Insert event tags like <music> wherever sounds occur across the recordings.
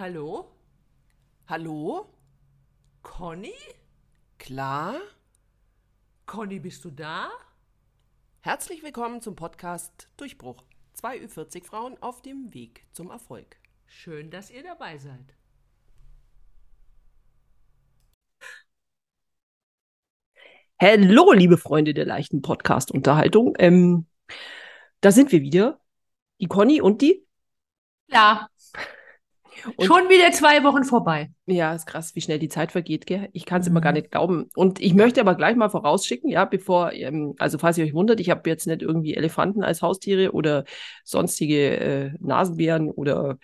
Hallo? Hallo? Conny? Klar? Conny, bist du da? Herzlich willkommen zum Podcast Durchbruch. Zwei Ü40 Frauen auf dem Weg zum Erfolg. Schön, dass ihr dabei seid. Hallo, liebe Freunde der leichten Podcast-Unterhaltung. Ähm, da sind wir wieder. Die Conny und die? Ja. Und- Schon wieder zwei Wochen vorbei. Ja, ist krass, wie schnell die Zeit vergeht, gell? Ich kann es Mhm. immer gar nicht glauben. Und ich möchte aber gleich mal vorausschicken, ja, bevor, ähm, also falls ihr euch wundert, ich habe jetzt nicht irgendwie Elefanten als Haustiere oder sonstige äh, Nasenbären oder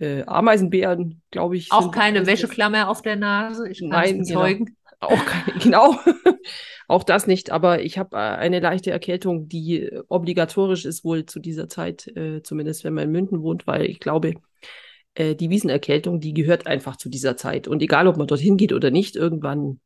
äh, Ameisenbären, glaube ich. Auch keine Wäscheklammer auf der Nase. Ich kann Nein, genau. bezeugen. Auch keine, <laughs> genau. Auch das nicht, aber ich habe äh, eine leichte Erkältung, die obligatorisch ist wohl zu dieser Zeit, äh, zumindest wenn man in München wohnt, weil ich glaube, äh, die Wiesenerkältung, die gehört einfach zu dieser Zeit. Und egal, ob man dorthin geht oder nicht, irgendwann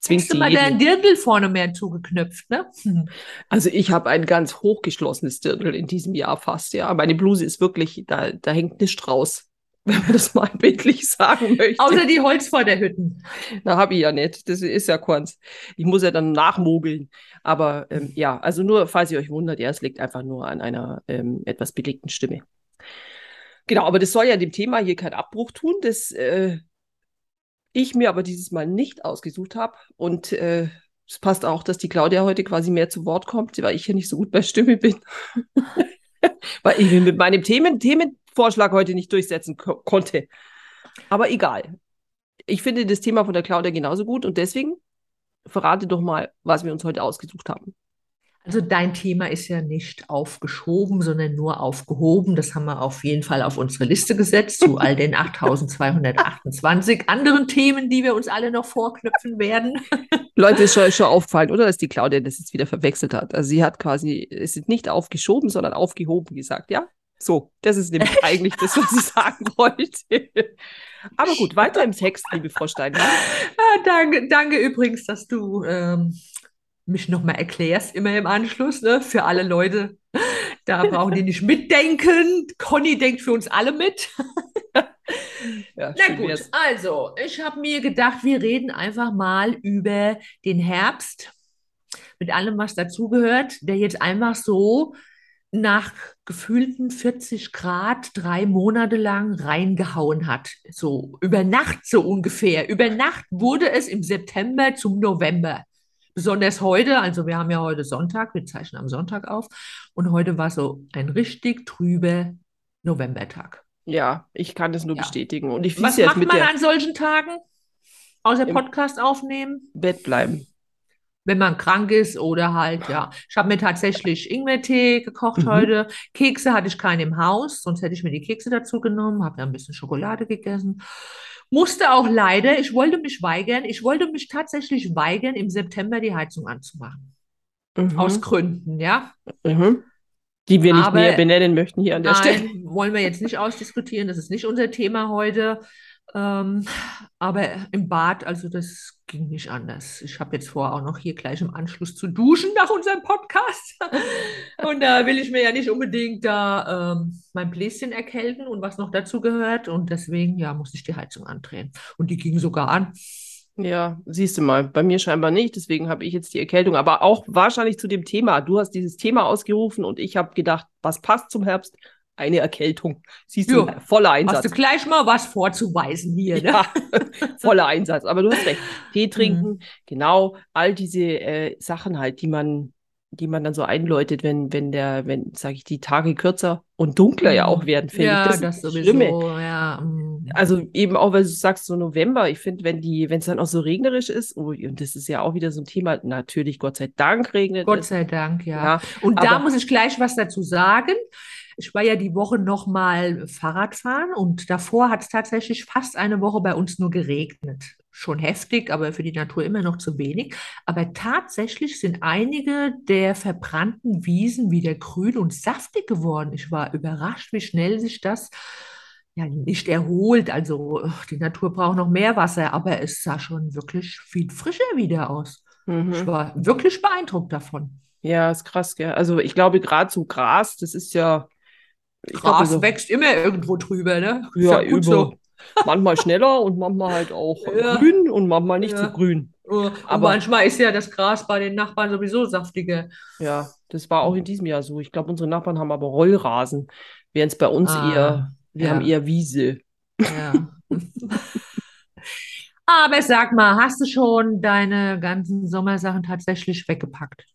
zwingt Hast du sie mal deinen. Dirndl vorne mehr zugeknöpft, ne? Hm. <laughs> Also ich habe ein ganz hochgeschlossenes Dirndl in diesem Jahr fast, ja. Meine Bluse ist wirklich, da, da hängt nichts raus, <laughs> wenn man das mal <laughs> bildlich sagen möchte. Außer die Holzvorderhütten. Na, habe ich ja nicht. Das ist ja keins. Ich muss ja dann nachmogeln. Aber ähm, ja, also nur, falls ihr euch wundert, ja, es liegt einfach nur an einer ähm, etwas belegten Stimme. Genau, aber das soll ja dem Thema hier keinen Abbruch tun, das äh, ich mir aber dieses Mal nicht ausgesucht habe. Und äh, es passt auch, dass die Claudia heute quasi mehr zu Wort kommt, weil ich hier nicht so gut bei Stimme bin. <laughs> weil ich mich mit meinem Themen Themenvorschlag heute nicht durchsetzen ko konnte. Aber egal. Ich finde das Thema von der Claudia genauso gut und deswegen verrate doch mal, was wir uns heute ausgesucht haben. Also dein Thema ist ja nicht aufgeschoben, sondern nur aufgehoben. Das haben wir auf jeden Fall auf unsere Liste gesetzt zu all den 8228 <laughs> anderen Themen, die wir uns alle noch vorknüpfen werden. Leute, ist schon, schon auffallen, oder? Dass die Claudia das jetzt wieder verwechselt hat. Also sie hat quasi, es ist nicht aufgeschoben, sondern aufgehoben gesagt, ja? So, das ist nämlich <laughs> eigentlich das, was ich sagen wollte. Aber gut, weiter im Text, liebe Frau Steinmann. Ah, danke, danke übrigens, dass du ähm, mich nochmal erklärst, immer im Anschluss, ne? Für alle Leute. Da brauchen die nicht mitdenken. Conny denkt für uns alle mit. <laughs> Ja, Na gut, wär's. also, ich habe mir gedacht, wir reden einfach mal über den Herbst mit allem, was dazugehört, der jetzt einfach so nach gefühlten 40 Grad drei Monate lang reingehauen hat. So über Nacht so ungefähr. Über Nacht wurde es im September zum November. Besonders heute, also wir haben ja heute Sonntag, wir zeichnen am Sonntag auf und heute war so ein richtig trüber Novembertag. Ja, ich kann das nur Ja. bestätigen. Und ich Was macht man an solchen Tagen? Außer Podcast aufnehmen, Bett bleiben. Wenn man krank ist oder halt, ja. Ich habe mir tatsächlich Ingwertee gekocht Mhm. heute. Kekse hatte ich keine im Haus, sonst hätte ich mir die Kekse dazu genommen, habe dann ein bisschen Schokolade gegessen. Musste auch leider, ich wollte mich weigern, ich wollte mich tatsächlich weigern, im September die Heizung anzumachen. Mhm. Aus Gründen, ja. Mhm. Die wir nicht Aber- näher benennen möchten hier an der Stelle. Nein, wollen wir jetzt nicht ausdiskutieren, das ist nicht unser Thema heute. Ähm, aber im Bad, also das ging nicht anders. Ich habe jetzt vor, auch noch hier gleich im Anschluss zu duschen nach unserem Podcast. <laughs> Und da will ich mir ja nicht unbedingt da ähm, mein Bläschen erkälten und was noch dazu gehört. Und deswegen, ja, musste ich die Heizung andrehen. Und die ging sogar an. Ja, siehst du mal, bei mir scheinbar nicht, deswegen habe ich jetzt die Erkältung, aber auch wahrscheinlich zu dem Thema. Du hast dieses Thema ausgerufen und ich habe gedacht, was passt zum Herbst? Eine Erkältung. Siehst du, voller Hast Einsatz. du gleich mal was vorzuweisen hier, ne? Ja, <laughs> voller Einsatz. Aber du hast recht. Tee trinken, Mhm. genau, all diese äh, Sachen halt, die man, die man dann so einläutet, wenn, wenn der, wenn, sage ich, die Tage kürzer und dunkler ja auch werden, finde Ja, ich. Das das ist sowieso, Schlimme. ja. mm. Also eben auch, weil du sagst, so November, ich finde, wenn die, wenn es dann auch so regnerisch ist, oh, und das ist ja auch wieder so ein Thema, natürlich, Gott sei Dank regnet Gott sei Dank, ja. Ja, Und da muss ich gleich was dazu sagen. Ich war ja die Woche noch mal Fahrrad fahren und davor hat es tatsächlich fast eine Woche bei uns nur geregnet. Schon heftig, aber für die Natur immer noch zu wenig. Aber tatsächlich sind einige der verbrannten Wiesen wieder grün und saftig geworden. Ich war überrascht, wie schnell sich das ja nicht erholt. Also die Natur braucht noch mehr Wasser, aber es sah schon wirklich viel frischer wieder aus. Ich Mhm. war wirklich beeindruckt davon. Ja, ist krass, gell? Also ich glaube, gerade so Gras, das ist ja, ich Gras so, wächst immer irgendwo drüber, ne? Ja, ja so. Manchmal schneller und manchmal halt auch <laughs> Ja. grün und manchmal nicht Ja. so grün. Und Aber- manchmal ist ja das Gras bei den Nachbarn sowieso saftiger. Ja, das war auch in diesem Jahr so. Ich glaube, unsere Nachbarn haben aber Rollrasen, während es bei uns Ah, eher, wir ja. haben eher Wiese. Ja. <laughs> Aber sag mal, hast du schon deine ganzen Sommersachen tatsächlich weggepackt?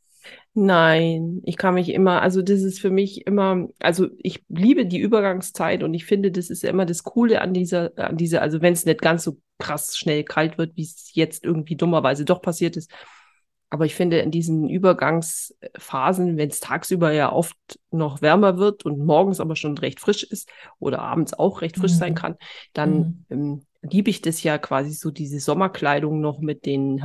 Nein, ich kann mich immer, also das ist für mich immer, also ich liebe die Übergangszeit und ich finde, das ist immer das Coole an dieser, an dieser, also wenn es nicht ganz so krass schnell kalt wird, wie es jetzt irgendwie dummerweise doch passiert ist. Aber ich finde, in diesen Übergangsphasen, wenn es tagsüber ja oft noch wärmer wird und morgens aber schon recht frisch ist oder abends auch recht frisch sein Mhm. kann, dann ähm, liebe ich das ja quasi so, diese Sommerkleidung noch mit den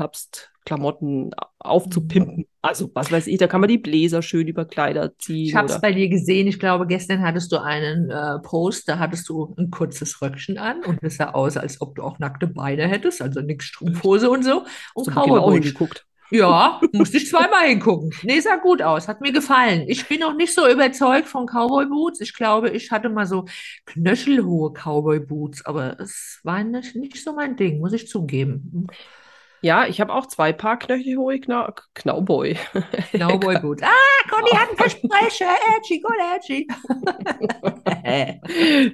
Herbstklamotten aufzupimpen. Also, was weiß ich, da kann man die Bläser schön über Kleider ziehen. Ich habe es bei dir gesehen. Ich glaube, gestern hattest du einen äh, Post, da hattest du ein kurzes Röckchen an und es sah aus, als ob du auch nackte Beine hättest, also nix Strumpfhose und so. Und so genau hingeguckt. Ja, musste ich zweimal hingucken. Nee, sah gut aus, hat mir gefallen. Ich bin noch nicht so überzeugt von Cowboy Boots. Ich glaube, ich hatte mal so knöchelhohe Cowboy Boots, aber es war nicht, nicht so mein Ding, muss ich zugeben. Ja, ich habe auch zwei Paar knöchelhohe Kna Knauboy. <laughs> Cowboy Boots. Ah, Conny hat einen Versprecher. Ätschi, gut, Ätschi.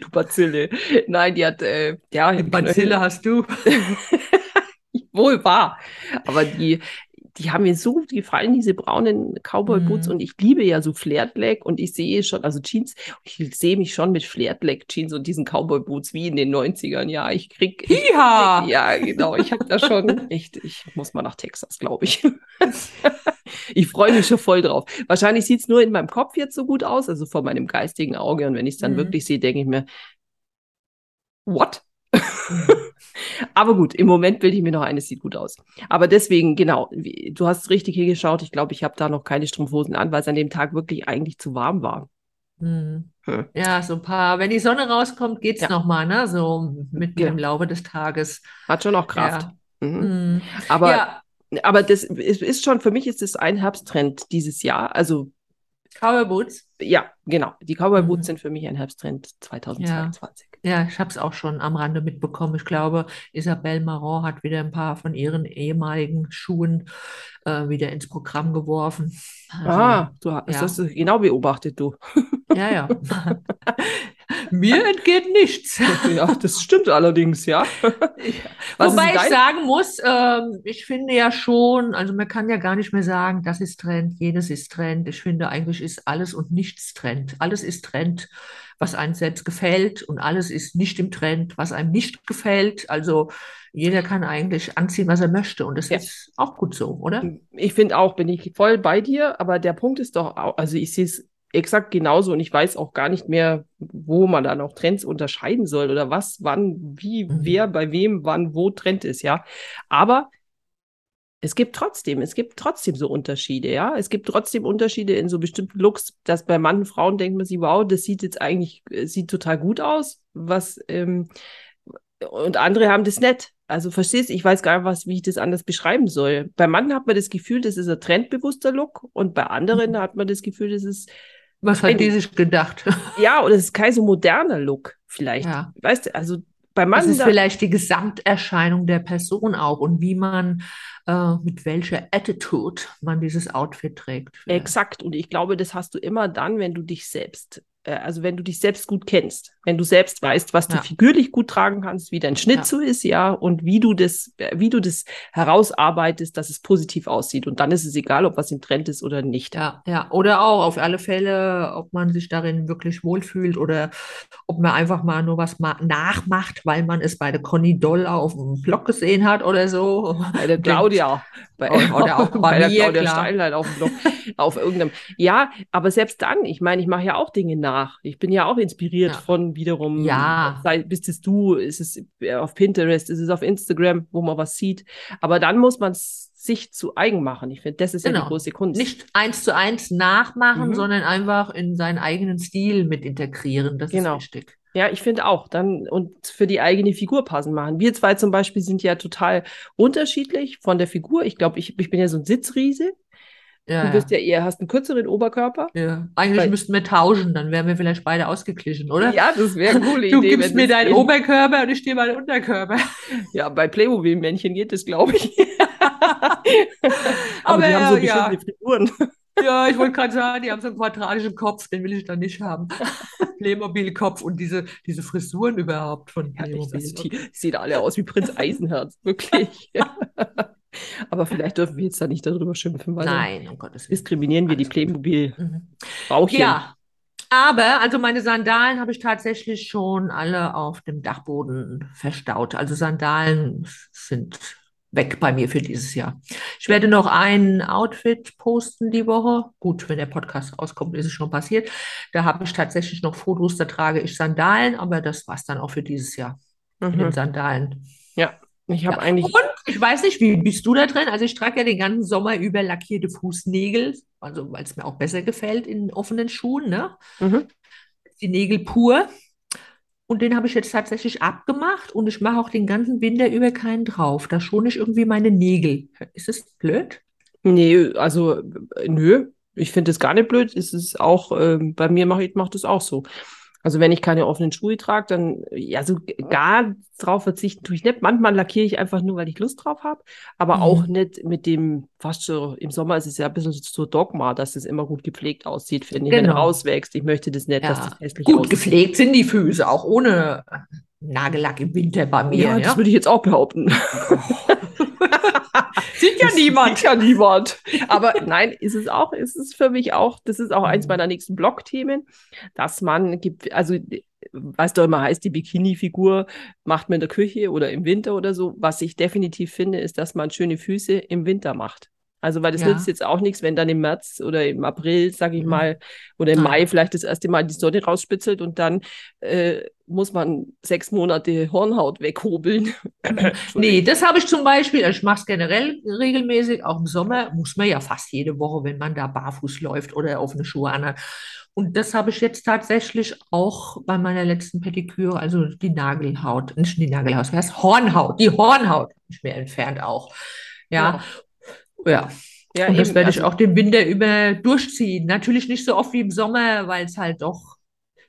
du Bazille. Nein, die hat, äh, ja, Bazille hast du. <laughs> wohl wahr. Aber die, die haben mir so gefallen, diese braunen Cowboy-Boots. Mhm. Und ich liebe ja so Flared-Leg und ich sehe schon, also Jeans, ich sehe mich schon mit Flared-Leg-Jeans und diesen Cowboy-Boots wie in den 90ern. Ja, ich krieg, Hiha! ja, genau, ich habe da schon echt, ich muss mal nach Texas, glaube ich. <laughs> Ich freue mich schon voll drauf. Wahrscheinlich sieht es nur in meinem Kopf jetzt so gut aus, also vor meinem geistigen Auge. Und wenn ich es dann Mhm. wirklich sehe, denke ich mir, what? <laughs> Aber gut, im Moment bilde ich mir noch eines, sieht gut aus. Aber deswegen, genau, wie- du hast richtig hingeschaut. Ich glaube, ich habe da noch keine Strumpfhosen an, weil es an dem Tag wirklich eigentlich zu warm war. Hm. Hm. Ja, so ein paar, wenn die Sonne rauskommt, geht's Ja. noch mal, ne? So mitten Genau. im Laufe des Tages. Hat schon noch Kraft. Ja. Mhm. Hm. Aber, Ja, aber das ist, ist schon, für mich ist es ein Herbsttrend dieses Jahr. Also, Cowboy Boots. ja, genau. Die Cowboy Boots Mhm. sind für mich ein Herbsttrend 2022. Ja, ich habe es auch schon am Rande mitbekommen. Ich glaube, Isabelle Marant hat wieder ein paar von ihren ehemaligen Schuhen äh, wieder ins Programm geworfen. Also, ah, du hast ja. das genau beobachtet, du. <laughs> ja, ja. <laughs> Mir entgeht nichts. ja, das stimmt allerdings, ja. <laughs> Was Wobei ich sagen muss, ähm, ich finde ja schon, also man kann ja gar nicht mehr sagen, das ist Trend, jenes ist Trend. Ich finde eigentlich ist alles und nichts Trend. Alles ist Trend, was einem selbst gefällt und alles ist nicht im Trend, was einem nicht gefällt. Also jeder kann eigentlich anziehen, was er möchte und das Ja. ist auch gut so, oder? Ich finde auch, bin ich voll bei dir, aber der Punkt ist doch auch, also ich sehe es exakt genauso und ich weiß auch gar nicht mehr, wo man da noch Trends unterscheiden soll oder was, wann, wie, Mhm. wer, bei wem, wann, wo Trend ist, ja. Aber es gibt trotzdem, es gibt trotzdem so Unterschiede, ja. Es gibt trotzdem Unterschiede in so bestimmten Looks, dass bei manchen Frauen denkt man sich, wow, das sieht jetzt eigentlich, äh, sieht total gut aus, was, ähm, und andere haben das nicht. Also verstehst du, ich weiß gar nicht, was, wie ich das anders beschreiben soll. Bei manchen hat man das Gefühl, das ist ein trendbewusster Look und bei anderen Mhm. hat man das Gefühl, das ist, Was hat die sich gedacht? ja, oder es ist kein so moderner Look vielleicht. Ja. Weißt du, also bei Das manchen, ist da- vielleicht die Gesamterscheinung der Person auch und wie man, äh, mit welcher Attitude man dieses Outfit trägt. vielleicht. Exakt. Und ich glaube, das hast du immer dann, wenn du dich selbst, also wenn du dich selbst gut kennst, wenn du selbst weißt, was du Ja. figürlich gut tragen kannst, wie dein Schnitt Ja. so ist, ja, und wie du das, äh, wie du das herausarbeitest, dass es positiv aussieht. Und dann ist es egal, ob was im Trend ist oder nicht. Ja, ja. Oder auch auf alle Fälle, ob man sich darin wirklich wohlfühlt oder ob man einfach mal nur was ma nachmacht, weil man es bei der Conny Doll auf dem Blog gesehen hat oder so. Bei der <laughs> Claudia, bei, Oder <laughs> auch bei der mir, Claudia. Steinlein auf dem Blog, auf irgendeinem. Ja, aber selbst dann, ich meine, ich mache ja auch Dinge nach. Ich bin ja auch inspiriert Ja. von wiederum, Ja. sei, bist es du, ist es äh, auf Pinterest, ist es auf Instagram, wo man was sieht. Aber dann muss man es sich zu eigen machen. Ich finde, das ist ja die Genau. große Kunst. Nicht eins zu eins nachmachen, Mhm. sondern einfach in seinen eigenen Stil mit integrieren. Das Genau. ist wichtig. Ja, ich finde auch. Dann und für die eigene Figur passen machen. Wir zwei zum Beispiel sind ja total unterschiedlich von der Figur. Ich glaube, ich, ich bin ja so ein Sitzriese. Ja, Du bist ja. ja eher, hast einen kürzeren Oberkörper. Ja. Eigentlich Weil- müssten wir tauschen, dann wären wir vielleicht beide ausgeglichen, oder? Ja, das wäre eine <laughs> coole Du Idee. gibst wenn mir deinen. Oberkörper und ich dir meinen Unterkörper. <laughs> Ja, bei Playmobil-Männchen geht das, glaube ich. <laughs> Aber, Aber die haben so ja, bestimmte Frisuren. Ja, ich wollte gerade sagen, die haben so einen quadratischen Kopf, den will ich dann nicht haben. Playmobil-Kopf und diese, diese Frisuren überhaupt von Ja, Playmobil. also die sehen alle aus wie Prinz Eisenherz, wirklich. Aber vielleicht dürfen wir jetzt da nicht darüber schimpfen, weil Nein, um Gottes Willen. diskriminieren wir die. Playmobil-Frauchen. Mhm. Ja, aber also meine Sandalen habe ich tatsächlich schon alle auf dem Dachboden verstaut. Also Sandalen sind weg bei mir für dieses Jahr. Ich werde noch ein Outfit posten die Woche. Gut, wenn der Podcast rauskommt, ist es schon passiert. Da habe ich tatsächlich noch Fotos, da trage ich Sandalen, aber das war es dann auch für dieses Jahr mit den Mhm. Sandalen. Ja, ich habe Ja. eigentlich. Und ich weiß nicht, wie bist du da drin? Also ich trage ja den ganzen Sommer über lackierte Fußnägel, also weil es mir auch besser gefällt in offenen Schuhen, ne? Mhm. Die Nägel pur. Und den habe ich jetzt tatsächlich abgemacht und ich mache auch den ganzen Winter über keinen drauf. Da schone ich irgendwie meine Nägel. Ist es blöd? Nee, also äh, nö, ich finde es gar nicht blöd. Es ist auch, ähm, bei mir mache ich macht es auch so. Also wenn ich keine offenen Schuhe trage, dann, ja, so gar drauf verzichten tue ich nicht. Manchmal lackiere ich einfach nur, weil ich Lust drauf habe, aber Mhm. auch nicht mit dem, fast so, im Sommer ist es ja ein bisschen so Dogma, dass es immer gut gepflegt aussieht, finde ich. Wenn du Genau. rauswächst, ich möchte das nicht, dass Ja. das hässlich Gut aussieht. gepflegt sind die Füße, auch ohne Nagellack im Winter bei mir. Ja, das Ja? würde ich jetzt auch behaupten. Sieht ja Das niemand. Sieht ja niemand. Aber nein, ist es auch, ist es für mich auch, das ist auch eins Mhm. meiner nächsten Blog-Themen, dass man gibt, also was doch immer heißt, die Bikini-Figur macht man in der Küche oder im Winter oder so. Was ich definitiv finde, ist, dass man schöne Füße im Winter macht. Also, weil das Ja. nützt jetzt auch nichts, wenn dann im März oder im April, sage ich Mhm. mal, oder im. Mai vielleicht das erste Mal die Sonne rausspitzelt und dann äh, muss man sechs Monate Hornhaut weghobeln. <laughs> Nee, das habe ich zum Beispiel, also ich mache es generell regelmäßig, auch im Sommer muss man ja fast jede Woche, wenn man da barfuß läuft oder offene Schuhe anhat. Und das habe ich jetzt tatsächlich auch bei meiner letzten Pediküre, also die Nagelhaut, nicht die Nagelhaut, was heißt Hornhaut, die Hornhaut habe ich mir entfernt auch. Ja, ja. Ja, Und das werde ich also- auch den Winter über durchziehen. Natürlich nicht so oft wie im Sommer, weil es halt doch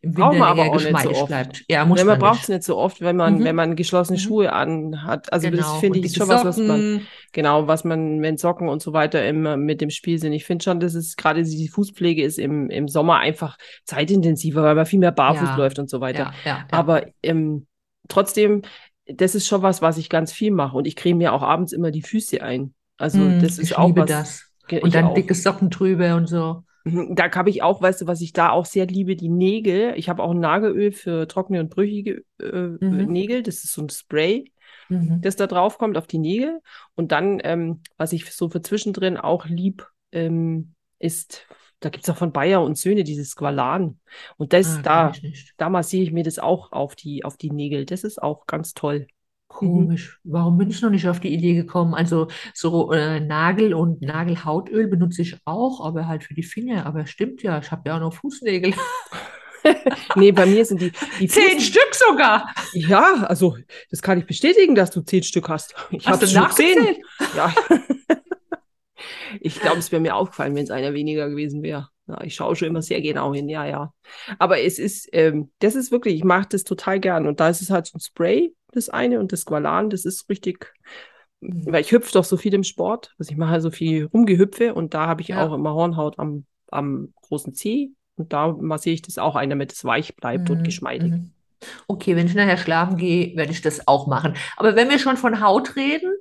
im Winter man aber auch nicht so oft. bleibt. Ja, muss Ja, man man braucht es nicht so oft, wenn man, Mhm. wenn man geschlossene Mhm. Schuhe anhat. Also das Genau. finde Und ich schon was, was man, Socken. genau, was man, wenn Socken und so weiter immer mit dem Spiel sind. Ich finde schon, dass es gerade die Fußpflege ist im, im Sommer einfach zeitintensiver, weil man viel mehr barfuß Ja. läuft und so weiter. Ja, ja, ja. Aber ähm, trotzdem, das ist schon was, was ich ganz viel mache. Und ich creme mir auch abends immer die Füße ein. Also Mm, das ist auch liebe was. das. Und dann auch. dicke Socken drüber und so. Mhm, Da habe ich auch, weißt du, was ich da auch sehr liebe, die Nägel. Ich habe auch ein Nagelöl für trockene und brüchige äh, Mhm. Nägel. Das ist so ein Spray, Mhm. das da drauf kommt auf die Nägel. Und dann, ähm, was ich so für zwischendrin auch lieb, ähm, ist, da gibt es auch von Bayer und Söhne dieses Squalan. Und das, Ah, da, da massiere ich mir das auch auf die, auf die Nägel. Das ist auch ganz toll. Komisch. Warum bin ich noch nicht auf die Idee gekommen? Also so äh, Nagel- und Nagelhautöl benutze ich auch, aber halt für die Finger. Aber stimmt ja, ich habe ja auch noch Fußnägel. <laughs> Nee, bei mir sind die, die Zehn Fuß- Stück sogar. Ja, also das kann ich bestätigen, dass du zehn Stück hast. Ich habe schon zehn. Ja. <laughs> Ich glaube, es wäre mir aufgefallen, wenn es einer weniger gewesen wäre. Ja, ich schaue schon immer sehr genau hin, ja, ja. Aber es ist, ähm, das ist wirklich, ich mache das total gern. Und da ist es halt so ein Spray, das eine, und das Squalan, das ist richtig, Mhm. weil ich hüpfe doch so viel im Sport. Also ich mache so viel Rumgehüpfe und da habe ich Ja. auch immer Hornhaut am, am großen Zeh. Und da massiere ich das auch ein, damit es weich bleibt und Mhm, geschmeidig. mhm. Okay, wenn ich nachher schlafen gehe, werde ich das auch machen. Aber wenn wir schon von Haut reden,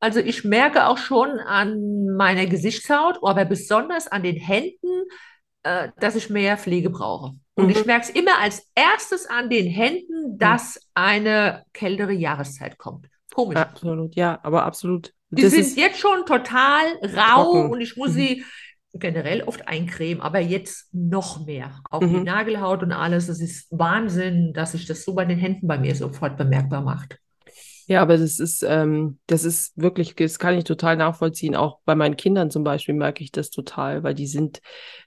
also ich merke auch schon an meiner Gesichtshaut, aber besonders an den Händen, äh, dass ich mehr Pflege brauche. Und Mhm. ich merke es immer als erstes an den Händen, dass eine kältere Jahreszeit kommt. Komisch. Absolut, ja, aber absolut. Die Das sind jetzt schon total rau trocken. und ich muss Mhm. sie generell oft eincremen, aber jetzt noch mehr. Auch die Mhm. Nagelhaut und alles. Es ist Wahnsinn, dass sich das so bei den Händen bei mir sofort bemerkbar macht. Ja, aber das ist, ähm, das ist wirklich, das kann ich total nachvollziehen. Auch bei meinen Kindern zum Beispiel merke ich das total, weil die sind,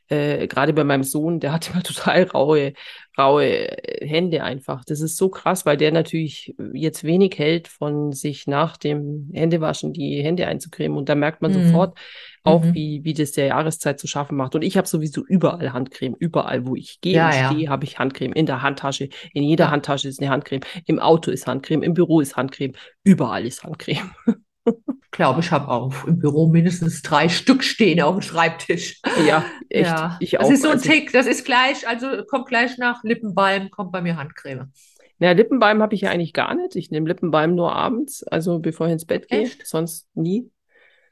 äh, gerade bei meinem Sohn, der hat <laughs> immer total raue, raue Hände einfach. Das ist so krass, weil der natürlich jetzt wenig hält von sich nach dem Händewaschen die Hände einzucremen. Und da merkt man Mhm. sofort auch, Mhm. wie, wie das der Jahreszeit zu schaffen macht. Und ich habe sowieso überall Handcreme. Überall, wo ich gehe Ja, und ja. stehe, habe ich Handcreme. In der Handtasche. In jeder Ja. Handtasche ist eine Handcreme. Im Auto ist Handcreme. Im Büro ist Handcreme. Überall ist Handcreme. Ich glaube, ich habe auch im Büro mindestens drei Stück stehen auf dem Schreibtisch. Ja, echt. Ja, Ich das auch. ist so ein Also, Tick. Das ist gleich, also kommt gleich nach Lippenbalm, kommt bei mir Handcreme. na, Lippenbalm habe ich ja eigentlich gar nicht. Ich nehme Lippenbalm nur abends, also bevor ich ins Bett gehe. Echt? Sonst nie.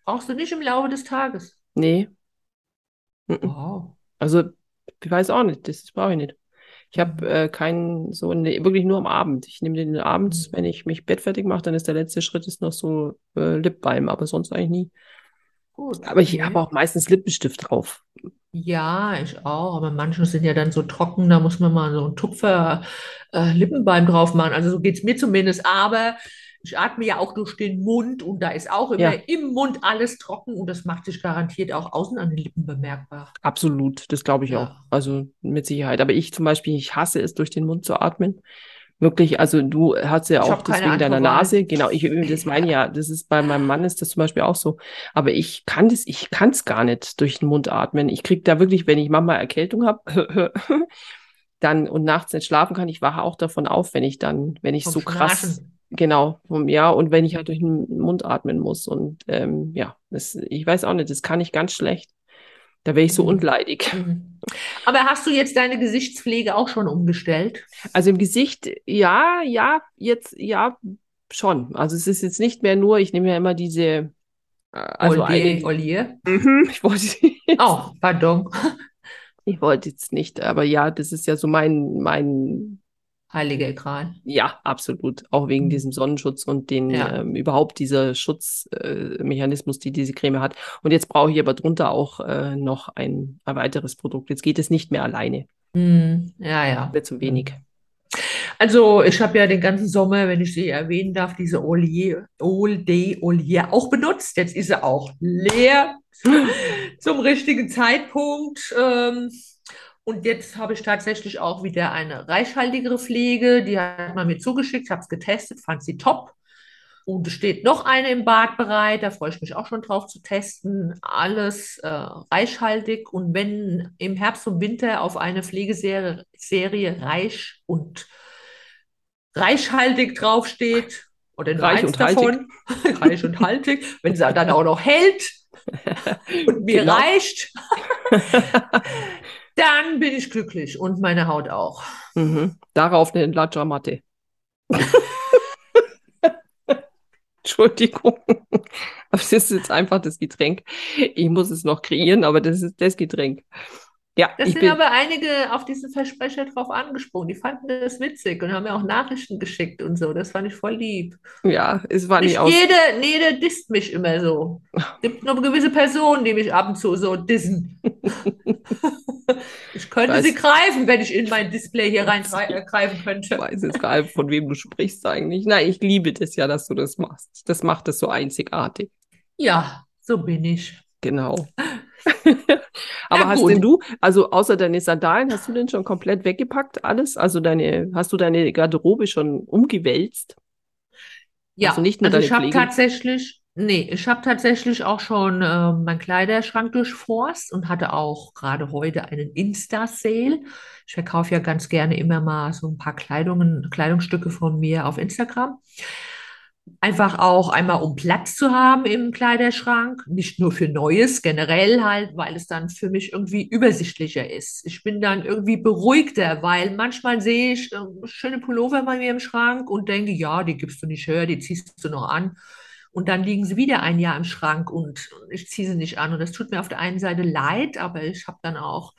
Brauchst du nicht im Laufe des Tages. Nee. Wow. Also, ich weiß auch nicht, das brauche ich nicht. Ich habe Mhm. äh, keinen, so, ne, wirklich nur am Abend. Ich nehme den abends, Mhm. wenn ich mich bettfertig mache, dann ist der letzte Schritt ist noch so äh, Lipbalm, aber sonst eigentlich nie. Gut, Aber ich okay. habe auch meistens Lippenstift drauf. Ja, ich auch. Aber manche sind ja dann so trocken, da muss man mal so einen Tupfer äh, Lippenbalm drauf machen. Also so geht es mir zumindest. Aber ich atme ja auch durch den Mund und da ist auch immer Ja, im Mund alles trocken und das macht sich garantiert auch außen an den Lippen bemerkbar. absolut, das glaube ich auch. Ja. Also mit Sicherheit. Aber ich zum Beispiel, ich hasse es, durch den Mund zu atmen. Wirklich, also du hast ja Ich auch keine deswegen deiner. Nase, genau, ich das meine ja, das ist bei meinem Mann ist das zum Beispiel auch so. Aber ich kann das, ich kann es gar nicht durch den Mund atmen. Ich krieg da wirklich, wenn ich manchmal Erkältung habe, <laughs> dann und nachts nicht schlafen kann, ich wache auch davon auf, wenn ich dann, wenn ich Vom so krass, Schnarchen. Genau, vom, ja, und wenn ich halt durch den Mund atmen muss. Und ähm, ja, das, ich weiß auch nicht, das kann ich ganz schlecht. Da wäre ich so Mhm. unleidig. Mhm. Aber hast du jetzt deine Gesichtspflege auch schon umgestellt? Also im Gesicht, ja, ja, jetzt, ja, schon. Also es ist jetzt nicht mehr nur, ich nehme ja immer diese, äh, also Ollier, eine, Ollier? Mhm, ich wollte, Oh, pardon. ich wollte jetzt nicht, aber ja, das ist ja so mein, mein, Heiliger Gral. ja, absolut, auch wegen Mhm. diesem Sonnenschutz und den, Ja. ähm, überhaupt dieser Schutzmechanismus, äh, die diese Creme hat. Und jetzt brauche ich aber drunter auch äh, noch ein, ein weiteres Produkt. Jetzt geht es nicht mehr alleine, Hm, ja, ja. wäre zu wenig. Also, ich habe ja den ganzen Sommer, wenn ich sie erwähnen darf, diese Ollier, All Day Ollier auch benutzt. Jetzt ist sie auch leer <laughs> zum richtigen Zeitpunkt. Ähm, und jetzt habe ich tatsächlich auch wieder eine reichhaltigere Pflege. Die hat man mir zugeschickt, habe es getestet, fand sie top. Und es steht noch eine im Bad bereit, da freue ich mich auch schon drauf zu testen. Alles äh, reichhaltig. Und wenn im Herbst und Winter auf eine Pflegeserie Serie reich und reichhaltig draufsteht, oder nur Reich eins und haltig. davon, <laughs> reich und haltig, wenn sie dann auch noch hält <laughs> und mir Genau. reicht, <laughs> dann bin ich glücklich und meine Haut auch. Mhm. Darauf eine Laджa-Matte. <laughs> Entschuldigung. Aber es ist jetzt einfach das Getränk. Ich muss es noch kreieren, aber das ist das Getränk. Ja, Das sind bin, aber einige auf diesen Versprecher drauf angesprungen. Die fanden das witzig und haben mir auch Nachrichten geschickt und so. Das fand ich voll lieb. ja, es war nicht Nicht aus. jede, jede disst mich immer so. <laughs> Gibt nur gewisse Personen, die mich ab und zu so dissen. <laughs> Ich könnte Weiß- sie greifen, wenn ich in mein Display hier rein <laughs> äh, greifen Ich könnte. weiß jetzt gar nicht, von wem du sprichst eigentlich. Nein, ich liebe das ja, dass du das machst. Das macht es so einzigartig. Ja, so bin ich. Genau. Aber Ja, hast gut. denn du, also außer deine Sandalen, hast du denn schon komplett weggepackt alles? Also deine, hast du deine Garderobe schon umgewälzt? Ja, Also nicht nur also deine ich habe tatsächlich, nee, ich habe tatsächlich auch schon ähm, meinen Kleiderschrank durchforst und hatte auch gerade heute einen Insta-Sale. Ich verkaufe ja ganz gerne immer mal so ein paar Kleidungen, Kleidungsstücke von mir auf Instagram. Einfach auch einmal, um Platz zu haben im Kleiderschrank, nicht nur für Neues, generell halt, weil es dann für mich irgendwie übersichtlicher ist. Ich bin dann irgendwie beruhigter, weil manchmal sehe ich äh, schöne Pullover bei mir im Schrank und denke, ja, die gibst du nicht her, die ziehst du noch an. Und dann liegen sie wieder ein Jahr im Schrank und ich ziehe sie nicht an. Und das tut mir auf der einen Seite leid, aber ich habe dann auch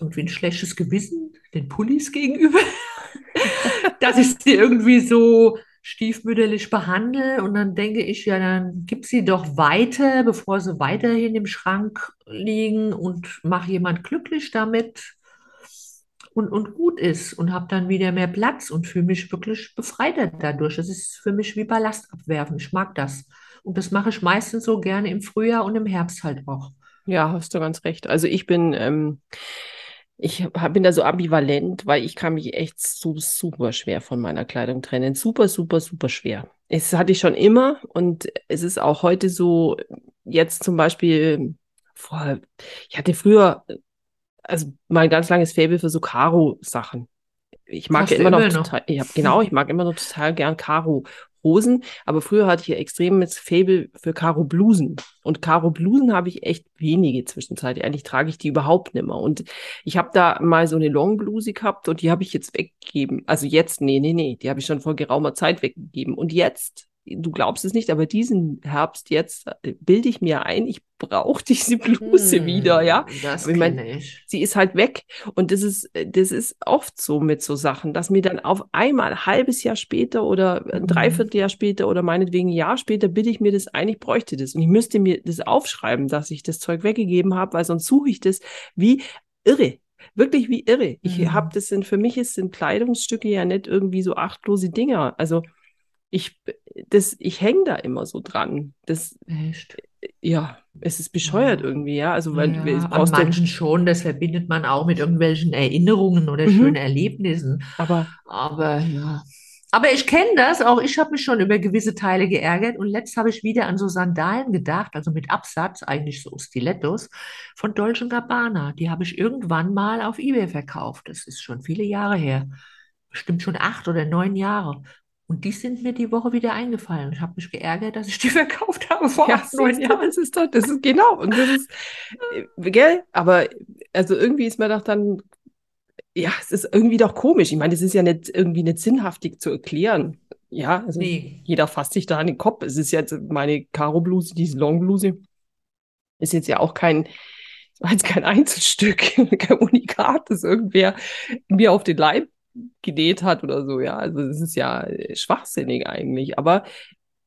irgendwie ein schlechtes Gewissen den Pullis gegenüber, <laughs> dass ich sie irgendwie so stiefmütterlich behandle. Und dann denke ich, ja, dann gib sie doch weiter, bevor sie weiterhin im Schrank liegen und mach jemand glücklich damit und, und gut ist und habe dann wieder mehr Platz und fühle mich wirklich befreiter dadurch. Das ist für mich wie Ballast abwerfen. Ich mag das. Und das mache ich meistens so gerne im Frühjahr und im Herbst halt auch. Ja, hast du ganz recht. Also ich bin, ähm, ich hab, bin da so ambivalent, weil ich kann mich echt so super schwer von meiner Kleidung trennen. Super, super, super schwer. Es hatte ich schon immer und es ist auch heute so, jetzt zum Beispiel, vor, ich hatte früher, also mein ganz langes Faible für so Karo-Sachen. Ich mag ja immer noch total, ja, genau, ich mag immer noch total gern Karo Hosen, aber früher hatte ich ja extremes Faible für Karo Blusen. Und Karo Blusen habe ich echt wenige zwischenzeitlich. Eigentlich trage ich die überhaupt nicht mehr. Und ich habe da mal so eine Longbluse gehabt und die habe ich jetzt weggegeben. Also jetzt, nee, nee, nee, die habe ich schon vor geraumer Zeit weggegeben. Und jetzt, du glaubst es nicht, aber diesen Herbst jetzt äh, bilde ich mir ein, ich brauche diese Bluse wieder, ja. Hm, das ich mein, kenne ich. sie ist halt weg. Und das ist, das ist oft so mit so Sachen, dass mir dann auf einmal ein halbes Jahr später oder ein Mhm. Dreivierteljahr später oder meinetwegen ein Jahr später bilde ich mir das ein, ich bräuchte das. Und ich müsste mir das aufschreiben, dass ich das Zeug weggegeben habe, weil sonst suche ich das wie irre. Wirklich wie irre. Ich Mhm. habe das sind, für mich ist, sind Kleidungsstücke ja nicht irgendwie so achtlose Dinger. Also ich, das, ich hänge da immer so dran. Das, Echt? ja, es ist bescheuert Ja. irgendwie, ja. Also, weil Ja, brauchst manchen schon, das verbindet man auch mit irgendwelchen Erinnerungen oder Mhm. schönen Erlebnissen. aber Aber ja. Aber ich kenne das, auch ich habe mich schon über gewisse Teile geärgert und letzt habe ich wieder an so Sandalen gedacht, also mit Absatz, eigentlich so Stilettos, von Dolce Gabbana. Die habe ich irgendwann mal auf eBay verkauft. Das ist schon viele Jahre her. Bestimmt schon acht oder neun Jahre. Und die sind mir die Woche wieder eingefallen. Ich habe mich geärgert, dass ich die <laughs> verkauft habe vor Ja, acht, neun Jahren. das ist doch, das ist genau. Und das ist, äh, gell? Aber also irgendwie ist mir doch dann, ja, es ist irgendwie doch komisch. Ich meine, das ist ja nicht irgendwie nicht sinnhaftig zu erklären. Ja, also Nee. jeder fasst sich da an den Kopf. Es ist jetzt meine Karo-Bluse, diese Long-Bluse, ist jetzt ja auch kein, war jetzt kein Einzelstück, <laughs> kein Unikat, das irgendwer mir auf den Leib genäht hat oder so. Ja, also das ist ja äh, schwachsinnig eigentlich. Aber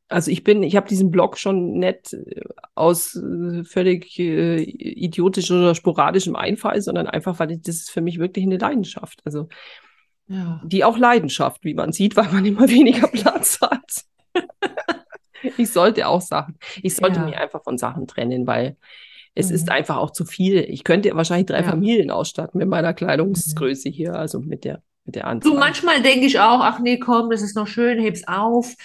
also ich bin, ich habe diesen Blog schon nicht äh, aus äh, völlig äh, idiotischem oder sporadischem Einfall, sondern einfach, weil ich, das ist für mich wirklich eine Leidenschaft. Also Ja. die auch Leidenschaft, wie man sieht, <laughs> weil man immer weniger Platz hat. <laughs> Ich sollte auch Sachen, ich sollte Ja. mich einfach von Sachen trennen, weil es ist Mhm. einfach auch zu viel. Ich könnte wahrscheinlich drei Ja. Familien ausstatten mit meiner Mhm. Kleidungsgröße hier, also mit der, mit der Anzahl. manchmal denke ich auch, ach nee, komm, das ist noch schön, heb's auf,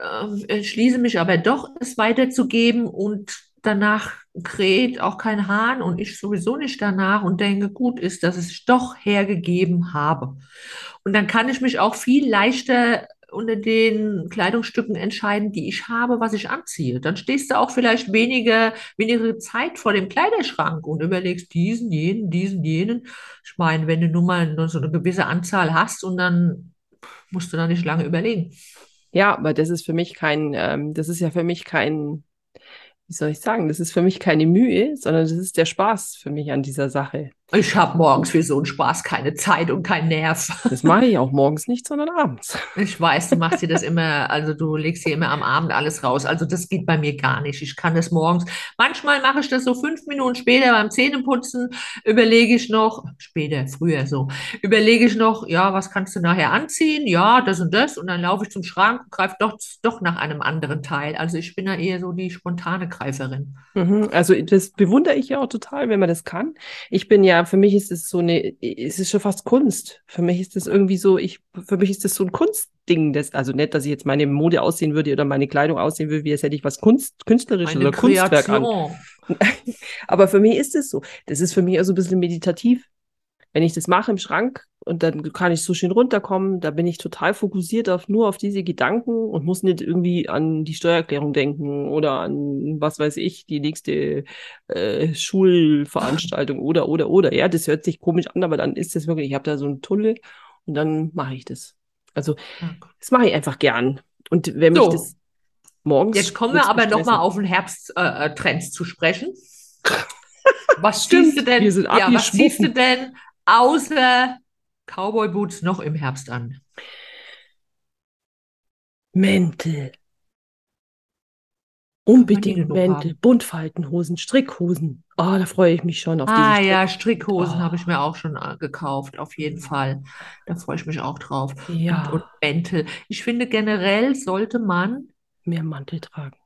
ähm, schließe mich aber doch, es weiterzugeben und danach kräht auch kein Hahn und ich sowieso nicht danach und denke, gut ist, dass ich es doch hergegeben habe. Und dann kann ich mich auch viel leichter unter den Kleidungsstücken entscheiden, die ich habe, was ich anziehe. Dann stehst du auch vielleicht weniger, weniger Zeit vor dem Kleiderschrank und überlegst diesen, jenen, diesen, jenen. Ich meine, wenn du nun mal nur so eine gewisse Anzahl hast und dann musst du da nicht lange überlegen. Ja, aber das ist für mich kein, ähm, das ist ja für mich kein, wie soll ich sagen, das ist für mich keine Mühe, sondern das ist der Spaß für mich an dieser Sache. Ich habe morgens für so einen Spaß keine Zeit und keinen Nerv. <laughs> Das mache ich auch morgens nicht, sondern abends. Ich weiß, du machst dir das immer, also du legst dir immer am Abend alles raus. Also das geht bei mir gar nicht. Ich kann das morgens. Manchmal mache ich das so fünf Minuten später beim Zähneputzen, überlege ich noch, später, früher so, überlege ich noch, ja, was kannst du nachher anziehen? Ja, das und das. Und dann laufe ich zum Schrank und greife doch, doch nach einem anderen Teil. Also ich bin da eher so die spontane Greiferin. Mhm, Also das bewundere ich ja auch total, wenn man das kann. Ich bin ja, für mich ist es so eine, es ist schon fast Kunst. Für mich ist das irgendwie so, ich, für mich ist das so ein Kunstding. Das, also nicht, dass ich jetzt meine Mode aussehen würde oder meine Kleidung aussehen würde, wie als hätte ich was Kunst, Künstlerisches oder Kunstwerk an. Kreation. <laughs> Aber für mich ist es so. Das ist für mich also ein bisschen meditativ. Wenn ich das mache im Schrank und dann kann ich so schön runterkommen, da bin ich total fokussiert auf nur auf diese Gedanken und muss nicht irgendwie an die Steuererklärung denken oder an was weiß ich, die nächste äh, Schulveranstaltung <laughs> oder oder oder. Ja, das hört sich komisch an, aber dann ist das wirklich, ich habe da so einen Tunnel und dann mache ich das. Also Ja. das mache ich einfach gern. Und wenn mich So. das morgens Jetzt kommen wir aber nochmal auf den Herbsttrends äh, Trends zu sprechen. <laughs> Was Stimmt, du denn, ja, was ziehst du denn außer Cowboy Boots noch im Herbst an? Mäntel. Unbedingt Mäntel? Buntfaltenhosen, Strickhosen. Oh, da freue ich mich schon auf Ah diese ja, Strick. Strickhosen Oh. habe ich mir auch schon äh, gekauft, auf jeden Fall. Da freue ich mich auch drauf. Ja, Und, und Mäntel. Ich finde generell sollte man mehr Mantel tragen.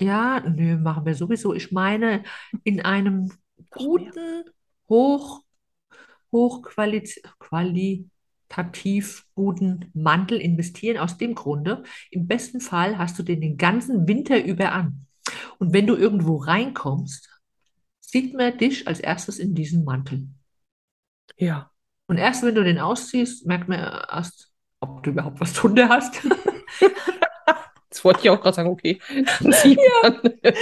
Ja, nö, machen wir sowieso. Ich meine, in einem guten, hoch, hochqualitativ guten Mantel investieren. Aus dem Grunde, im besten Fall hast du den den ganzen Winter über an. Und wenn du irgendwo reinkommst, sieht man dich als erstes in diesem Mantel. Ja. Und erst wenn du den ausziehst, merkt man erst, ob du überhaupt was drunter hast. <laughs> Das wollte ich auch gerade sagen, okay. <laughs> Sieht man, Nee,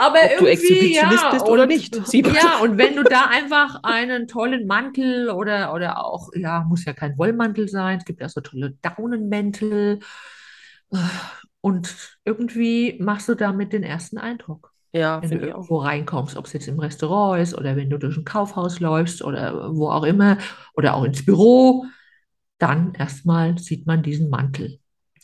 aber ob du irgendwie, Exhibitionist ja, bist oder und, nicht. Sieht ja, und wenn du da einfach einen tollen Mantel oder, oder auch, ja, muss ja kein Wollmantel sein, es gibt ja so tolle Daunenmäntel äh, und irgendwie machst du damit den ersten Eindruck, Ja, wenn du irgendwo reinkommst, ob es jetzt im Restaurant ist oder wenn du durch ein Kaufhaus läufst oder wo auch immer oder auch ins Büro, dann erstmal sieht man diesen Mantel.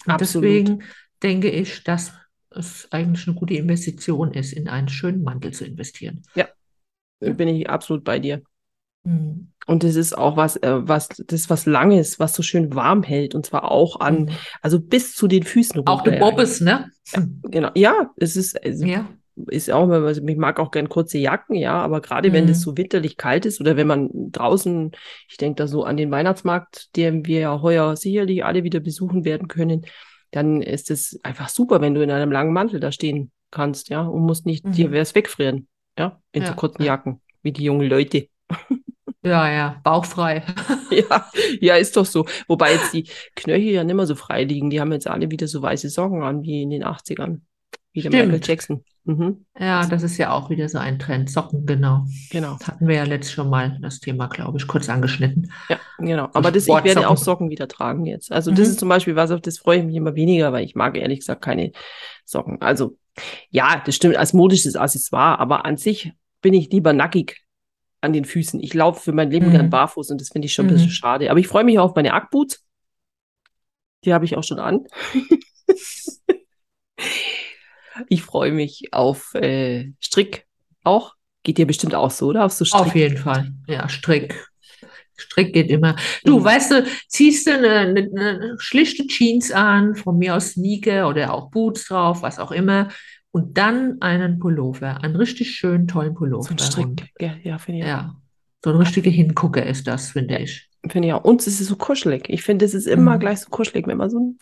Und Absolut. deswegen denke ich, dass es eigentlich eine gute Investition ist, in einen schönen Mantel zu investieren. Bin ich absolut bei dir. Mhm. Und das ist auch was, äh, was, das was Langes, was so schön warm hält. Und zwar auch an, Mhm. also bis zu den Füßen Auch der Bobbes, ne? Genau. Ja, es ist, also Ja. ist auch, also ich mag auch gern kurze Jacken, ja, aber gerade wenn Mhm. das so winterlich kalt ist oder wenn man draußen, ich denke da so an den Weihnachtsmarkt, den wir ja heuer sicherlich alle wieder besuchen werden können, dann ist es einfach super, wenn du in einem langen Mantel da stehen kannst, ja, und musst nicht Mhm. dir was wegfrieren, ja, in so Ja, kurzen ja. Jacken, wie die jungen Leute. <laughs> Ja, ja, bauchfrei. <laughs> Ja, ja, ist doch so. Wobei jetzt die Knöchel ja nicht mehr so frei liegen. Die haben jetzt alle wieder so weiße Socken an wie in den 80ern. Wie der Michael. Jackson. Mhm, Ja, das ist ja auch wieder so ein Trend. Socken, genau. genau. Das hatten wir ja letzt schon mal das Thema, glaube ich, kurz angeschnitten. Ja, genau. Aber das, ich werde auch Socken wieder tragen jetzt. Also das Mhm. ist zum Beispiel was, auf das freue ich mich immer weniger, weil ich mag ehrlich gesagt keine Socken. Also ja, das stimmt als modisches Accessoire, aber an sich bin ich lieber nackig an den Füßen. Ich laufe für mein Leben Mhm. gern barfuß und das finde ich schon ein Mhm. bisschen schade. Aber ich freue mich auch auf meine Ackboots. Die habe ich auch schon an. <laughs> ich freue mich auf äh, Strick auch. Geht dir bestimmt auch so, oder? Auf so Strick. Auf jeden Fall. Ja, Strick. Strick geht immer. Du, Mhm. weißt du, ziehst du eine, eine, eine schlichte Jeans an, von mir aus Sneaker oder auch Boots drauf, was auch immer, und dann einen Pullover, einen richtig schönen, tollen So ein Pullover. Und Strick. Ja, ja finde ich ja, so ein richtiger Hingucker ist das, finde ich. Finde ich auch. Und es ist so kuschelig. Ich finde, es ist immer Mhm. gleich so kuschelig, wenn man so ein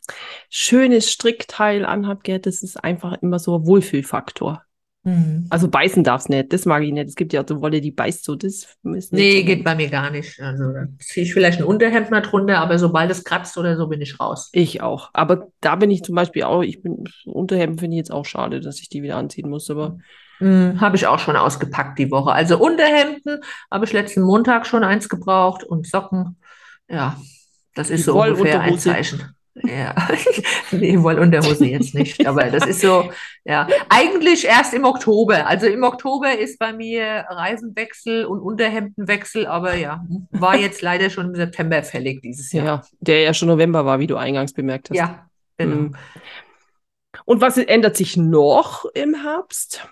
schönes Strickteil anhat, gell, das ist einfach immer so ein Wohlfühlfaktor. Mhm. Also beißen darf's nicht, das mag ich nicht. Es gibt ja auch so Wolle, die beißt so, das ist Nee, so geht bei mir gar nicht. Also da ziehe ich vielleicht ein Unterhemd mal drunter, aber sobald es kratzt oder so, bin ich raus. Ich auch. Aber da bin ich zum Beispiel auch, ich bin, Unterhemden finde ich jetzt auch schade, dass ich die wieder anziehen muss, aber Hm, habe ich auch schon ausgepackt die Woche. Also Unterhemden habe ich letzten Montag schon eins gebraucht und Socken. Ja, das ist Die so ungefähr ein. Zeichen. Ja, <laughs> nee, Wollunterhose jetzt nicht, aber das ist so, ja, eigentlich erst im Oktober. Also im Oktober ist bei mir Reisenwechsel und Unterhemdenwechsel, aber ja, war jetzt leider schon im September fällig dieses Jahr. ja, der ja schon November war, wie du eingangs bemerkt hast. Ja, genau. Mhm. Und was ändert sich noch im Herbst?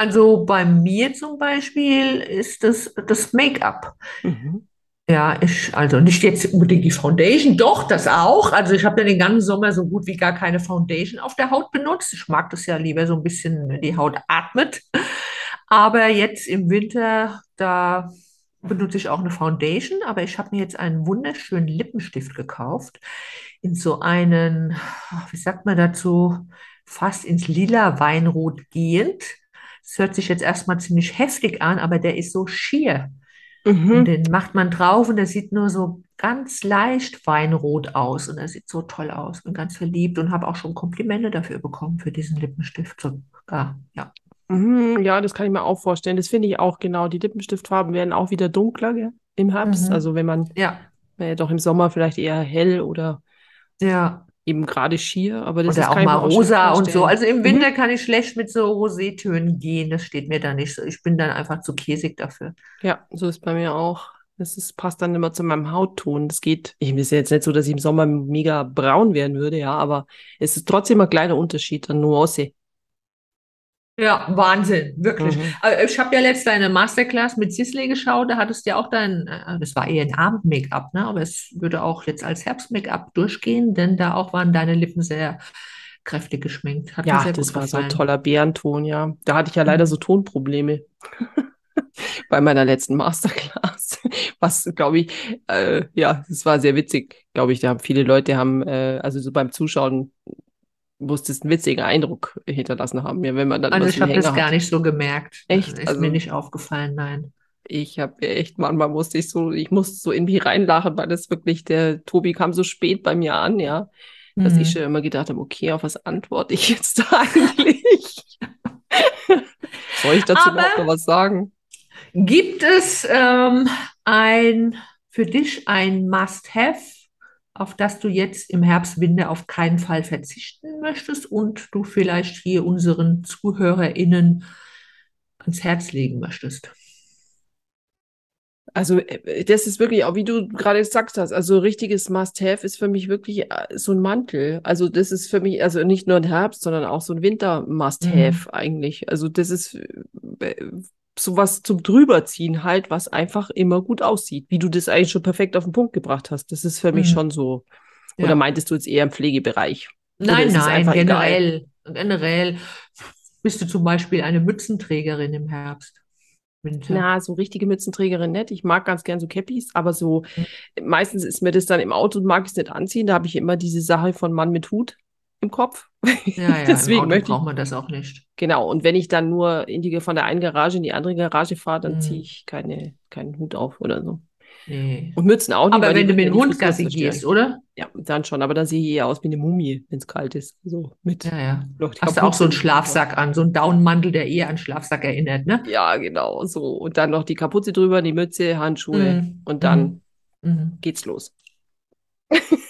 Also bei mir zum Beispiel ist das das Make-up. Mhm. Ja, ich, also nicht jetzt unbedingt die Foundation, doch, das auch. Also ich habe ja den ganzen Sommer so gut wie gar keine Foundation auf der Haut benutzt. Ich mag das ja lieber so ein bisschen, die Haut atmet. Aber jetzt im Winter, da benutze ich auch eine Foundation, aber ich habe mir jetzt einen wunderschönen Lippenstift gekauft. In so einen, wie sagt man dazu, fast ins lila Weinrot gehend. Das hört sich jetzt erstmal ziemlich heftig an, aber der ist so schier. Und Mhm. den macht man drauf und der sieht nur so ganz leicht weinrot aus. Und er sieht so toll aus. Bin ganz verliebt und habe auch schon Komplimente dafür bekommen, für diesen Lippenstift sogar. Ja. Mhm, ja, das kann ich mir auch vorstellen. Das finde ich auch genau. Die Lippenstiftfarben werden auch wieder dunkler, gell, im Herbst. Mhm. Also wenn man Ja, äh, doch im Sommer vielleicht eher hell oder ja. Eben gerade schier, aber das ist, Oder auch mal auch schön rosa und so. Also im Mhm. Winter kann ich schlecht mit so Rosétönen gehen. Das steht mir da nicht so. Ich bin dann einfach zu käsig dafür. Ja, so ist bei mir auch. Das ist, passt dann immer zu meinem Hautton. Das geht. Ich ist jetzt nicht so, dass ich im Sommer mega braun werden würde, ja, aber es ist trotzdem ein kleiner Unterschied an Nuance. Ja, Wahnsinn, wirklich. Mhm. Ich habe ja letzt deine Masterclass mit Sisley geschaut, da hattest du ja auch dein, äh, das war eher ein Abend-Make-up, ne? Aber es würde auch jetzt als Herbst-Make-up durchgehen, denn da auch waren deine Lippen sehr kräftig geschminkt. Hat Ja, das war so ein gefallen. toller Bärenton, ja. Da hatte ich ja leider Mhm. so Tonprobleme <laughs> bei meiner letzten Masterclass. Was, glaube ich, äh, ja, das war sehr witzig, glaube ich. Da haben viele Leute haben, äh, also so beim Zuschauen muss das einen witzigen Eindruck hinterlassen haben, ja, wenn man dann Also ich habe das Hänger gar hat. nicht so gemerkt. Echt? Ist Also mir nicht aufgefallen, nein. ich habe echt, manchmal musste ich so, ich musste so in mich reinlachen, weil das wirklich, der Tobi kam so spät bei mir an, ja, dass ich Mhm. schon immer gedacht habe, okay, auf was antworte ich jetzt da <laughs> eigentlich? Soll ich dazu Aber- überhaupt noch was sagen? Gibt es ähm, ein für dich ein Must-Have, auf das du jetzt im Herbst, Winter auf keinen Fall verzichten möchtest und du vielleicht hier unseren ZuhörerInnen ans Herz legen möchtest? Also, äh, das ist wirklich, auch wie du gerade gesagt hast, also richtiges Must-Have ist für mich wirklich äh, so ein Mantel. Also, das ist für mich, also nicht nur ein Herbst, sondern auch so ein Winter-Must-Have eigentlich. Also, das ist äh, sowas zum Drüberziehen halt, was einfach immer gut aussieht, wie du das eigentlich schon perfekt auf den Punkt gebracht hast. Das ist für mich Mhm. schon so. Ja. Oder meintest du jetzt eher im Pflegebereich? Nein, nein, einfach egal? generell. Generell bist du zum Beispiel eine Mützenträgerin im Herbst, Winter. Na, so richtige Mützenträgerin nicht. Ich mag ganz gern so Cappies, aber so Mhm. meistens ist mir das dann im Auto, mag ich es nicht anziehen. Da habe ich immer diese Sache von Mann mit Hut im Kopf. Ja, ja, <laughs> Deswegen möchte ich, braucht man das auch nicht. genau. Und wenn ich dann nur in die, von der einen Garage in die andere Garage fahre, dann Mhm. ziehe ich keine, keinen Hut auf oder so. Nee. Und Mützen auch nicht, Aber wenn du mit dem Hund Gassi gehst, oder? Ja, dann schon. Aber dann sehe ich eher aus wie eine Mumie, wenn es kalt ist. So mit Ja, ja. noch Hast du auch so einen. Schlafsack an, so einen Daunenmantel, der eher an Schlafsack erinnert, ne? Ja, genau. So. Und dann noch die Kapuze drüber, die Mütze, Handschuhe. Mhm. Und dann Mhm. Mhm. geht's los. <laughs>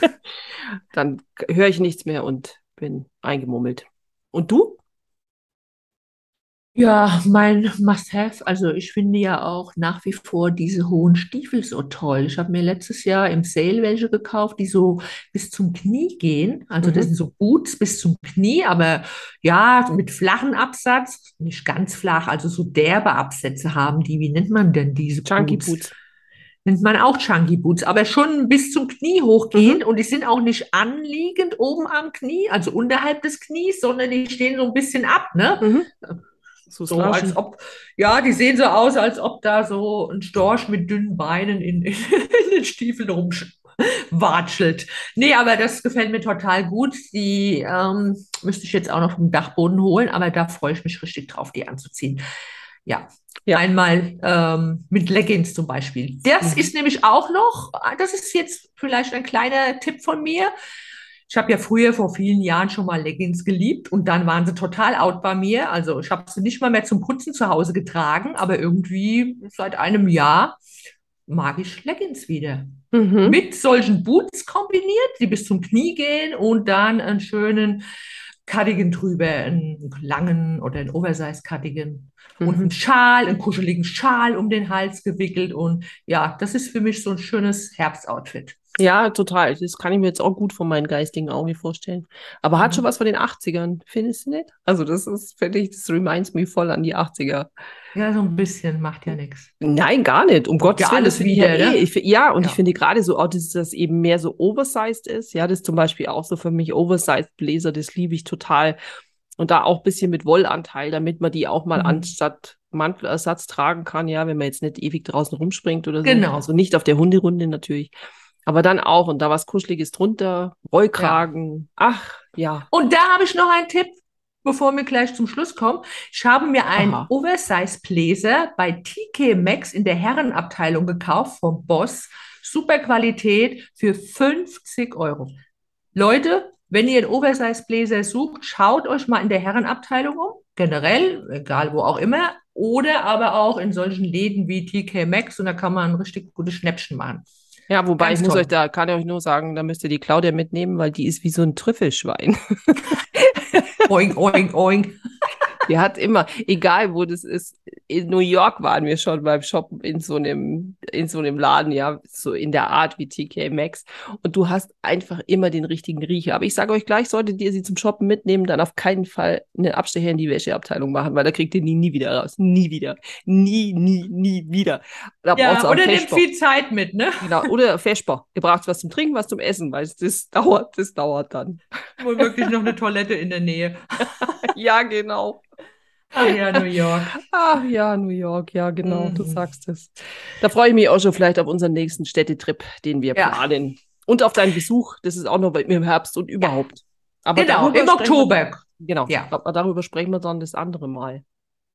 <laughs> Dann höre ich nichts mehr und bin eingemummelt. Und du? Ja, mein Must-have, also ich finde ja auch nach wie vor diese hohen Stiefel so toll. Ich habe mir letztes Jahr im Sale welche gekauft, die so bis zum Knie gehen. Also das Mhm. sind so Boots bis zum Knie, aber ja, mit flachen Absatz, nicht ganz flach, also so derbe Absätze haben die. Wie nennt man denn diese Chunky Boots? Boots. Nennt man auch Chunky Boots, aber schon bis zum Knie hochgehend und die sind auch nicht anliegend oben am Knie, also unterhalb des Knies, sondern die stehen so ein bisschen ab, ne? Mhm. So, So als ob, ja, die sehen so aus, als ob da so ein Storch mit dünnen Beinen in, in, <laughs> den Stiefeln rumwatschelt. Nee, aber das gefällt mir total gut. Die ähm, müsste ich jetzt auch noch vom Dachboden holen, aber da freue ich mich richtig drauf, die anzuziehen. Ja, Ja. einmal ähm, mit Leggings zum Beispiel. Das Mhm. ist nämlich auch noch, das ist jetzt vielleicht ein kleiner Tipp von mir. Ich habe ja früher vor vielen Jahren schon mal Leggings geliebt und dann waren sie total out bei mir. Also ich habe sie nicht mal mehr zum Putzen zu Hause getragen, aber irgendwie seit einem Jahr mag ich Leggings wieder. Mhm. Mit solchen Boots kombiniert, die bis zum Knie gehen und dann einen schönen Cardigan drüber, einen langen oder einen Oversize-Cardigan und einen Mhm. Schal, einen kuscheligen Schal um den Hals gewickelt und ja, das ist für mich so ein schönes Herbstoutfit. Ja, total. Das kann ich mir jetzt auch gut von meinen geistigen Augen vorstellen. Aber hat Mhm. schon was von den 80ern, findest du nicht? Also das ist, finde ich, das reminds me voll an die 80er. Ja, so ein bisschen macht ja nichts. Nein, gar nicht. Um Gottes ja Willen, alles das finde ich ja eh. ne? Ich, ja, und Ja. ich finde gerade so, auch, dass das eben mehr so oversized ist. Ja, das ist zum Beispiel auch so für mich oversized Bläser, das liebe ich total. Und da auch ein bisschen mit Wollanteil, damit man die auch mal Mhm. anstatt Mantelersatz tragen kann, ja, wenn man jetzt nicht ewig draußen rumspringt oder so. Genau. Also nicht auf der Hunderunde natürlich. Aber dann auch, und da was Kuscheliges drunter, Rollkragen. Ach, ja. Und da habe ich noch einen Tipp, bevor wir gleich zum Schluss kommen. Ich habe mir einen Aha. Oversize Blazer bei TK Maxx in der Herrenabteilung gekauft vom Boss. Super Qualität für 50 Euro. Leute, wenn ihr einen Oversize Blazer sucht, schaut euch mal in der Herrenabteilung um. Generell, egal wo auch immer. Oder aber auch in solchen Läden wie TK Maxx und da kann man richtig gute Schnäppchen machen. Ja, wobei Ganz ich muss toll. euch da, kann ich euch nur sagen, da müsst ihr die Claudia mitnehmen, weil die ist wie so ein Trüffelschwein. <laughs> Oing, oing, oing. Die hat immer, egal wo das ist, in New York waren wir schon beim Shoppen in so einem, in so einem Laden, ja, so in der Art wie TK Maxx. Und du hast einfach immer den richtigen Riecher. Aber ich sage euch gleich, solltet ihr sie zum Shoppen mitnehmen, dann auf keinen Fall einen Abstecher in die Wäscheabteilung machen, weil da kriegt ihr die nie wieder raus. Nie wieder. Nie, nie, nie wieder. Ja, oder nehmt viel Zeit mit, ne? Genau, oder Feschbar. Ihr braucht was zum Trinken, was zum Essen, weil das dauert, das dauert dann. Wohl wirklich noch eine Toilette in der Nähe. <laughs> ja, genau. Ach ja, New York. Ach ja, New York, ja, genau, mhm. du sagst es. Da freue ich mich auch schon vielleicht auf unseren nächsten Städtetrip, den wir ja. planen. Und auf deinen Besuch, das ist auch noch im Herbst und überhaupt. Aber genau, im Oktober. Wir, genau, ja. aber darüber sprechen wir dann das andere Mal.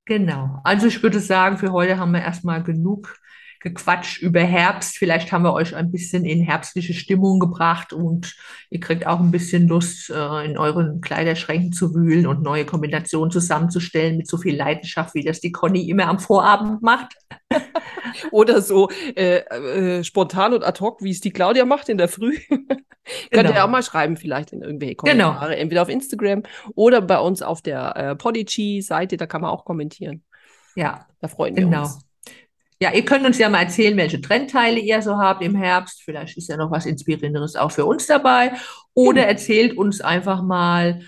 Genau. Also ich würde sagen, für heute haben wir erstmal genug gequatscht über Herbst. Vielleicht haben wir euch ein bisschen in herbstliche Stimmung gebracht und ihr kriegt auch ein bisschen Lust, äh, in euren Kleiderschränken zu wühlen und neue Kombinationen zusammenzustellen mit so viel Leidenschaft, wie das die Conny immer am Vorabend macht. <laughs> Oder so äh, äh, spontan und ad hoc, wie es die Claudia macht in der Früh. <laughs> Könnt ihr genau. auch mal schreiben, vielleicht in irgendwelche genau. Kommentare, genau. entweder auf Instagram oder bei uns auf der äh, Podigy-Seite, da kann man auch kommentieren. Ja, da freuen wir genau. uns. Ja, ihr könnt uns ja mal erzählen, welche Trendteile ihr so habt im Herbst. Vielleicht ist ja noch was Inspirierenderes auch für uns dabei. Oder genau. erzählt uns einfach mal,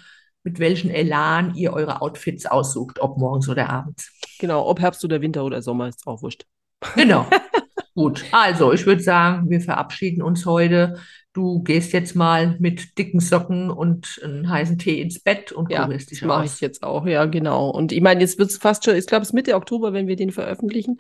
mit welchem Elan ihr eure Outfits aussucht, ob morgens oder abends. Genau, ob Herbst oder Winter oder Sommer ist auch wurscht. Genau. <laughs> Gut, also ich würde sagen, wir verabschieden uns heute. Du gehst jetzt mal mit dicken Socken und einem heißen Tee ins Bett und ja, kurierst dich mache ich jetzt auch, ja, genau. Und ich meine, jetzt wird es fast schon, ich glaube, es ist Mitte Oktober, wenn wir den veröffentlichen.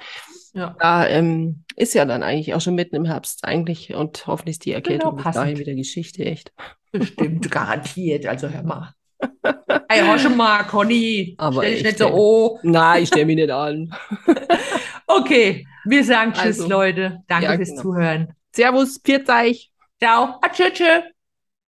Ja. Da ähm, ist ja dann eigentlich auch schon mitten im Herbst eigentlich und hoffentlich ist die Erkältung genau, bis dahin wieder Geschichte, echt. Bestimmt, <laughs> garantiert. Also hör mal. <laughs> Ey, hör schon mal, Conny. Aber stell dich nicht so oh. Nein, ich stelle mich nicht an. <laughs> okay, wir sagen Tschüss, also, Leute. Danke ja, fürs genau. Zuhören. Servus, pfiat euch. Ciao. Tschüss.